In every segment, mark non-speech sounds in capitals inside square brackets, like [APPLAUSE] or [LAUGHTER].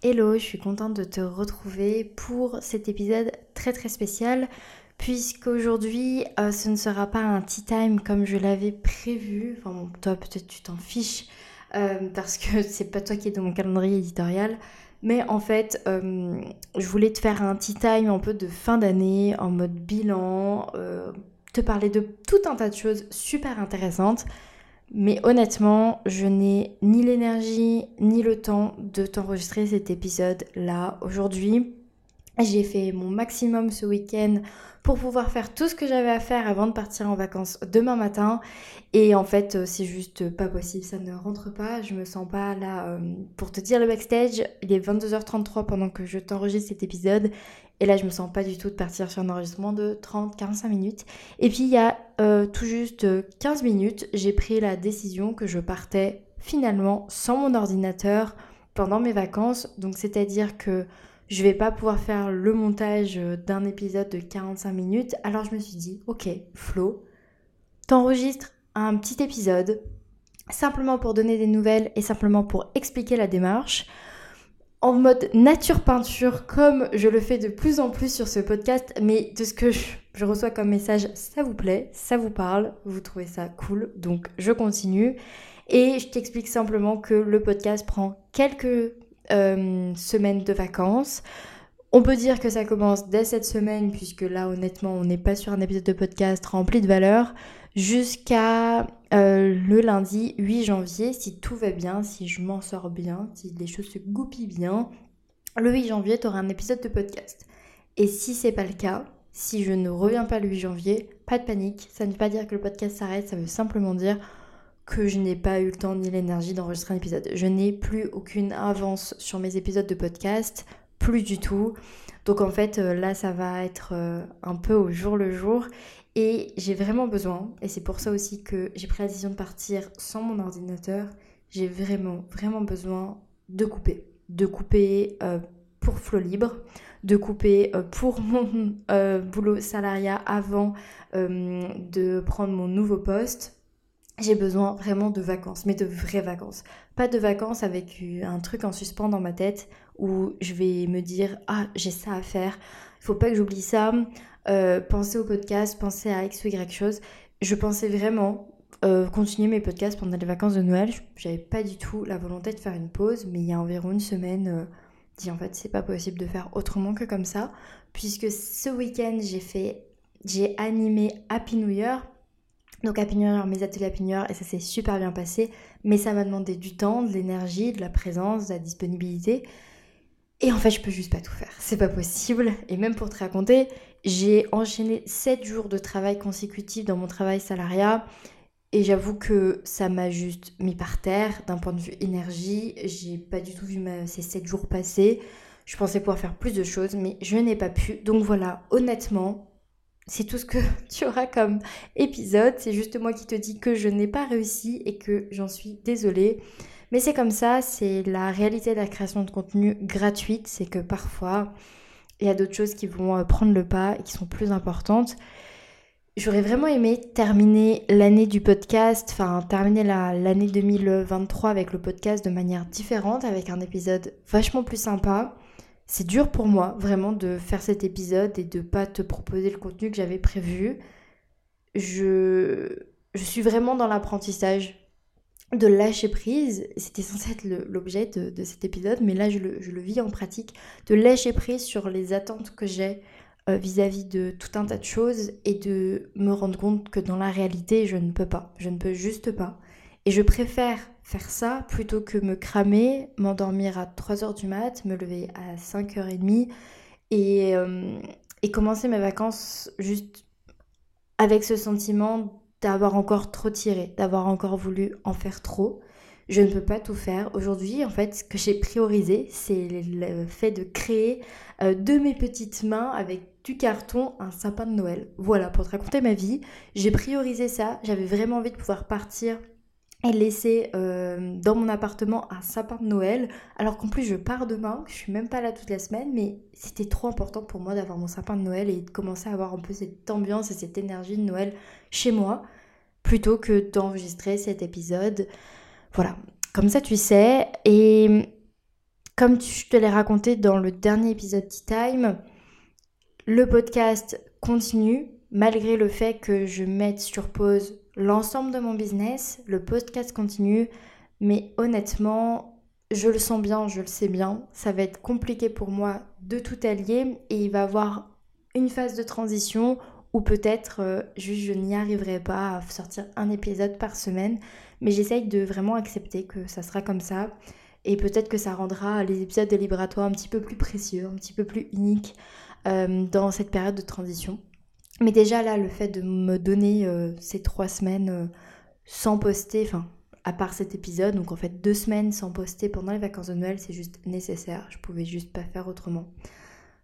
Hello, je suis contente de te retrouver pour cet épisode très très spécial puisqu'aujourd'hui euh, ce ne sera pas un tea time comme je l'avais prévu. Enfin bon, toi peut-être tu t'en fiches euh, parce que [LAUGHS] c'est pas toi qui es dans mon calendrier éditorial. Mais en fait, euh, je voulais te faire un tea time un peu de fin d'année en mode bilan, te parler de tout un tas de choses super intéressantes. Mais honnêtement, je n'ai ni l'énergie ni le temps de t'enregistrer cet épisode là aujourd'hui. J'ai fait mon maximum ce week-end pour pouvoir faire tout ce que j'avais à faire avant de partir en vacances demain matin. Et en fait, euh, c'est juste pas possible, ça ne rentre pas. Je me sens pas là. Euh, pour te dire le backstage, il est 22h33 pendant que je t'enregistre cet épisode. Et là, je me sens pas du tout de partir sur un enregistrement de 30-45 minutes. Et puis, il y a euh, tout juste 15 minutes, j'ai pris la décision que je partais finalement sans mon ordinateur pendant mes vacances. Donc, c'est-à-dire que je vais pas pouvoir faire le montage d'un épisode de 45 minutes. Alors, je me suis dit, ok, Flo, t'enregistres un petit épisode simplement pour donner des nouvelles et simplement pour expliquer la démarche en mode nature peinture comme je le fais de plus en plus sur ce podcast, mais de ce que je, reçois comme message, ça vous plaît, ça vous parle, vous trouvez ça cool, donc je continue. Et je t'explique simplement que le podcast prend quelques euh, semaines de vacances. On peut dire que ça commence dès cette semaine, puisque là honnêtement on n'est pas sur un épisode de podcast rempli de valeur jusqu'à euh, le lundi 8 janvier, si tout va bien, si je m'en sors bien, si les choses se goupillent bien, le 8 janvier, tu auras un épisode de podcast. Et si c'est pas le cas, si je ne reviens pas le 8 janvier, pas de panique, ça ne veut pas dire que le podcast s'arrête, ça veut simplement dire que je n'ai pas eu le temps ni l'énergie d'enregistrer un épisode. Je n'ai plus aucune avance sur mes épisodes de podcast, plus du tout. Donc en fait, euh, là, ça va être euh, un peu au jour le jour. Et j'ai vraiment besoin, et c'est pour ça aussi que j'ai pris la décision de partir sans mon ordinateur, j'ai vraiment, vraiment besoin de couper. De couper euh, pour Flow Libre, de couper pour [LAUGHS] mon boulot salariat avant de prendre mon nouveau poste. J'ai besoin vraiment de vacances, mais de vraies vacances. Pas de vacances avec un truc en suspens dans ma tête où je vais me dire Ah, j'ai ça à faire, il faut pas que j'oublie ça, euh, penser au podcast, penser à X ou Y chose. Je pensais vraiment euh, continuer mes podcasts pendant les vacances de Noël. J'avais pas du tout la volonté de faire une pause, mais il y a environ une semaine, euh, dit en fait c'est pas possible de faire autrement que comme ça, puisque ce week-end j'ai fait, j'ai animé Happy New Year. Donc Happy New Year, mes ateliers Happy New Year, et ça s'est super bien passé, mais ça m'a demandé du temps, de l'énergie, de la présence, de la disponibilité. Et en fait, je peux juste pas tout faire. C'est pas possible. Et même pour te raconter, j'ai enchaîné 7 jours de travail consécutifs dans mon travail salariat et j'avoue que ça m'a juste mis par terre d'un point de vue énergie. J'ai pas du tout vu ces 7 jours passer. Je pensais pouvoir faire plus de choses, mais je n'ai pas pu. Donc voilà, honnêtement, c'est tout ce que [LAUGHS] tu auras comme épisode. C'est juste moi qui te dis que je n'ai pas réussi et que j'en suis désolée. Mais c'est comme ça, c'est la réalité de la création de contenu gratuite. C'est que parfois, il y a d'autres choses qui vont euh, prendre le pas et qui sont plus importantes. J'aurais vraiment aimé terminer l'année du podcast, enfin terminer l'année 2023 avec le podcast de manière différente, avec un épisode vachement plus sympa. C'est dur pour moi vraiment de faire cet épisode et de pas te proposer le contenu que j'avais prévu. Je, je suis vraiment dans l'apprentissage de lâcher prise, c'était censé être l'objet de, cet épisode, mais là je le, vis en pratique, de lâcher prise sur les attentes que j'ai euh, vis-à-vis de tout un tas de choses et de me rendre compte que dans la réalité je ne peux pas, je ne peux juste pas. Et je préfère faire ça plutôt que me cramer, m'endormir à 3h du mat, me lever à 5h30 et, euh, et commencer mes vacances juste avec ce sentiment d'avoir encore trop tiré, d'avoir encore voulu en faire trop. Je ne peux pas tout faire. Aujourd'hui, en fait, ce que j'ai priorisé, c'est le fait de créer euh, de mes petites mains avec du carton un sapin de Noël. Voilà, pour te raconter ma vie, j'ai priorisé ça. J'avais vraiment envie de pouvoir partir et laisser euh, dans mon appartement un sapin de Noël. Alors qu'en plus, je pars demain, je suis même pas là toute la semaine, mais c'était trop important pour moi d'avoir mon sapin de Noël et de commencer à avoir un peu cette ambiance et cette énergie de Noël chez moi plutôt que d'enregistrer cet épisode. Voilà, comme ça tu sais. Et comme je te l'ai raconté dans le dernier épisode Tea Time, le podcast continue malgré le fait que je mette sur pause l'ensemble de mon business. Le podcast continue, mais honnêtement, je le sens bien, je le sais bien. Ça va être compliqué pour moi de tout allier et il va y avoir une phase de transition ou peut-être euh, juste je n'y arriverai pas à sortir un épisode par semaine. Mais j'essaye de vraiment accepter que ça sera comme ça. Et peut-être que ça rendra les épisodes de un petit peu plus précieux, un petit peu plus uniques euh, dans cette période de transition. Mais déjà là, le fait de me donner euh, ces trois semaines sans poster, enfin à part cet épisode, donc en fait deux semaines sans poster pendant les vacances de Noël, c'est juste nécessaire. Je pouvais juste pas faire autrement.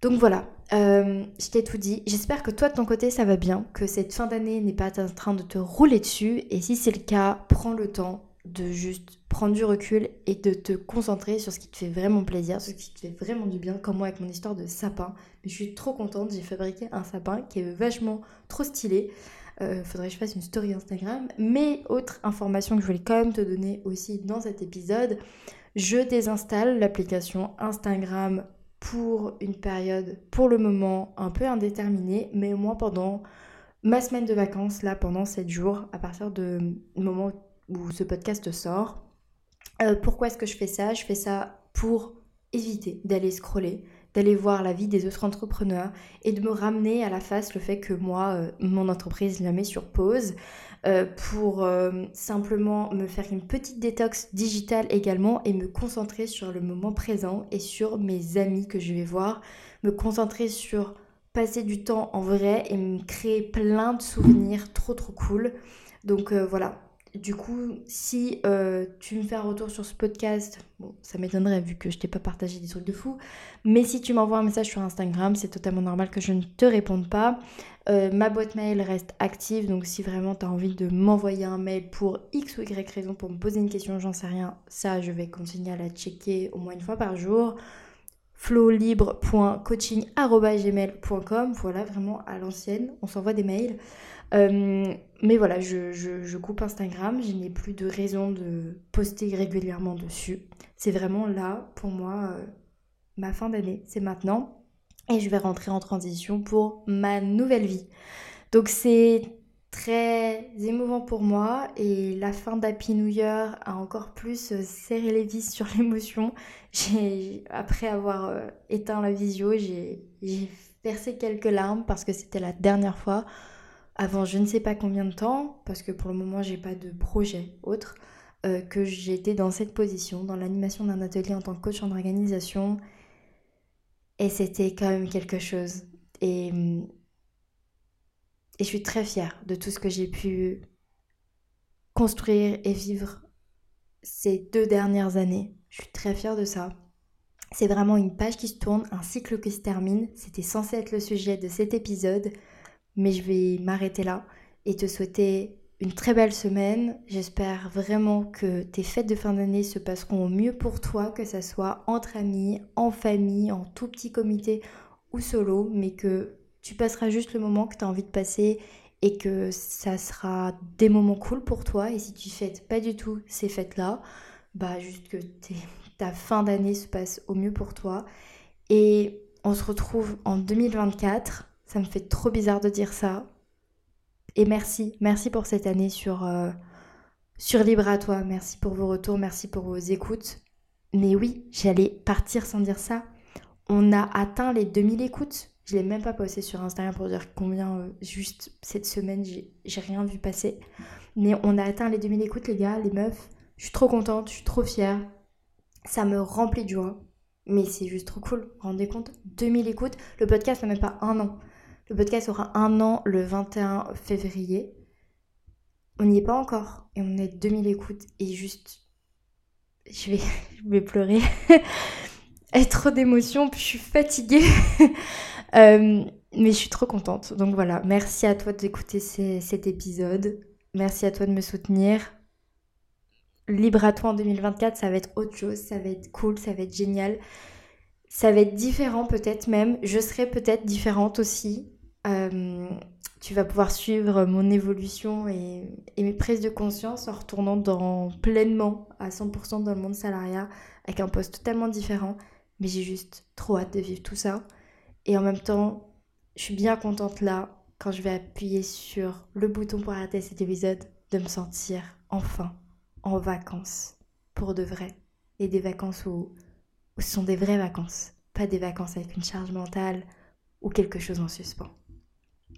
Donc voilà, euh, je t'ai tout dit. J'espère que toi de ton côté ça va bien, que cette fin d'année n'est pas en train de te rouler dessus. Et si c'est le cas, prends le temps de juste prendre du recul et de te concentrer sur ce qui te fait vraiment plaisir, sur ce qui te fait vraiment du bien, comme moi avec mon histoire de sapin. Mais je suis trop contente, j'ai fabriqué un sapin qui est vachement trop stylé. Euh, faudrait que je fasse une story Instagram. Mais autre information que je voulais quand même te donner aussi dans cet épisode, je désinstalle l'application Instagram pour une période, pour le moment, un peu indéterminée, mais au moins pendant ma semaine de vacances, là, pendant 7 jours, à partir du moment où ce podcast sort. Euh, pourquoi est-ce que je fais ça? Je fais ça pour éviter d'aller scroller, d'aller voir la vie des autres entrepreneurs et de me ramener à la face le fait que moi, euh, mon entreprise la met sur pause. Euh, pour simplement me faire une petite détox digitale également et me concentrer sur le moment présent et sur mes amis que je vais voir, me concentrer sur passer du temps en vrai et me créer plein de souvenirs trop trop cool. Donc voilà, du coup, si euh, tu me fais un retour sur ce podcast, bon, ça m'étonnerait vu que je t'ai pas partagé des trucs de fou, mais si tu m'envoies un message sur Instagram, c'est totalement normal que je ne te réponde pas. Euh, ma boîte mail reste active, donc si vraiment tu as envie de m'envoyer un mail pour X ou Y raison, pour me poser une question, j'en sais rien, ça je vais continuer à la checker au moins une fois par jour flowlibre.coaching.gmail.com Voilà, vraiment à l'ancienne, on s'envoie des mails. Euh, mais voilà, je, coupe Instagram, je n'ai plus de raison de poster régulièrement dessus. C'est vraiment là, pour moi, euh, ma fin d'année, c'est maintenant. Et je vais rentrer en transition pour ma nouvelle vie. Donc c'est très émouvant pour moi et la fin d'Happy New Year a encore plus euh, serré les vis sur [LAUGHS] l'émotion. Après avoir éteint la visio, j'ai versé quelques larmes parce que c'était la dernière fois avant je ne sais pas combien de temps, parce que pour le moment j'ai pas de projet autre, euh, que j'étais dans cette position, dans l'animation d'un atelier en tant que coach en organisation. Et c'était quand même quelque chose. Et, et je suis très fière de tout ce que j'ai pu construire et vivre ces deux dernières années. Je suis très fière de ça. C'est vraiment une page qui se tourne, un cycle qui se termine. C'était censé être le sujet de cet épisode mais je vais m'arrêter là et te souhaiter une très belle semaine. J'espère vraiment que tes fêtes de fin d'année se passeront au mieux pour toi, que ça soit entre amis, en famille, en tout petit comité ou solo, mais que tu passeras juste le moment que tu as envie de passer et que ça sera des moments cool pour toi. Et si tu fêtes pas du tout ces fêtes-là, bah juste que [LAUGHS] ta fin d'année se passe au mieux pour toi. Et on se retrouve en 2024 ça me fait trop bizarre de dire ça. Et merci, merci pour cette année sur, euh, sur Libre à toi. Merci pour vos retours, merci pour vos écoutes. Mais oui, j'allais partir sans dire ça. On a atteint les 2000 écoutes. Je l'ai même pas posté sur Instagram pour dire combien, euh, juste cette semaine, j'ai rien vu passer. Mais on a atteint les 2000 écoutes, les gars, les meufs. Je suis trop contente, je suis trop fière. Ça me remplit de joie. Mais c'est juste trop cool. Vous vous rendez compte? 2000 écoutes. Le podcast n'a même pas un an. Le podcast aura un an le 21 février. On n'y est pas encore et on est 2000 écoutes et juste je vais, [LAUGHS] je vais pleurer. [LAUGHS] Être trop d'émotions, puis je suis fatiguée. [LAUGHS] Euh, mais je suis trop contente. Donc voilà, merci à toi d'écouter cet épisode. Merci à toi de me soutenir. Libre à toi en 2024, ça va être autre chose, ça va être cool, ça va être génial. Ça va être différent peut-être même. Je serai peut-être différente aussi. Euh, tu vas pouvoir suivre mon évolution et, mes prises de conscience en retournant dans, pleinement à 100% dans le monde salariat avec un poste totalement différent. Mais j'ai juste trop hâte de vivre tout ça. Et en même temps, je suis bien contente là, quand je vais appuyer sur le bouton pour arrêter cet épisode, de me sentir enfin en vacances pour de vrai. Et des vacances où, ce sont des vraies vacances, pas des vacances avec une charge mentale ou quelque chose en suspens.